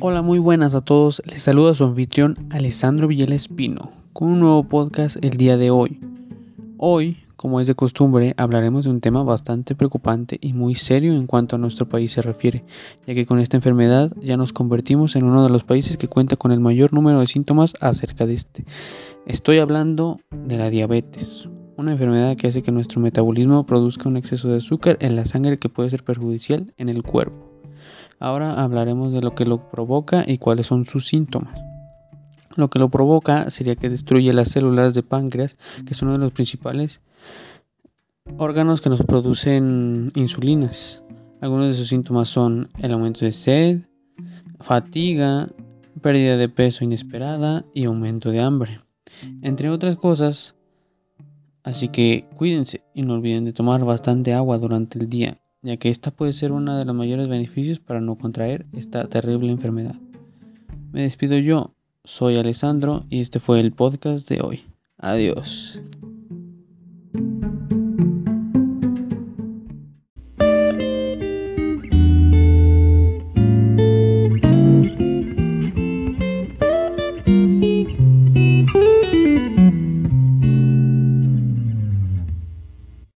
Hola, muy buenas a todos. Les saluda su anfitrión Alessandro Villela Espino con un nuevo podcast el día de hoy. Hoy, como es de costumbre, hablaremos de un tema bastante preocupante y muy serio en cuanto a nuestro país se refiere, ya que con esta enfermedad ya nos convertimos en uno de los países que cuenta con el mayor número de síntomas acerca de este. Estoy hablando de la diabetes, una enfermedad que hace que nuestro metabolismo produzca un exceso de azúcar en la sangre que puede ser perjudicial en el cuerpo. Ahora hablaremos de lo que lo provoca y cuáles son sus síntomas. Lo que lo provoca sería que destruye las células de páncreas, que son uno de los principales órganos que nos producen insulinas. Algunos de sus síntomas son el aumento de sed, fatiga, pérdida de peso inesperada y aumento de hambre. Entre otras cosas, Así que cuídense y no olviden de tomar bastante agua durante el día, ya que esta puede ser uno de los mayores beneficios para no contraer esta terrible enfermedad. Me despido yo, soy Alessandro y este fue el podcast de hoy. Adiós.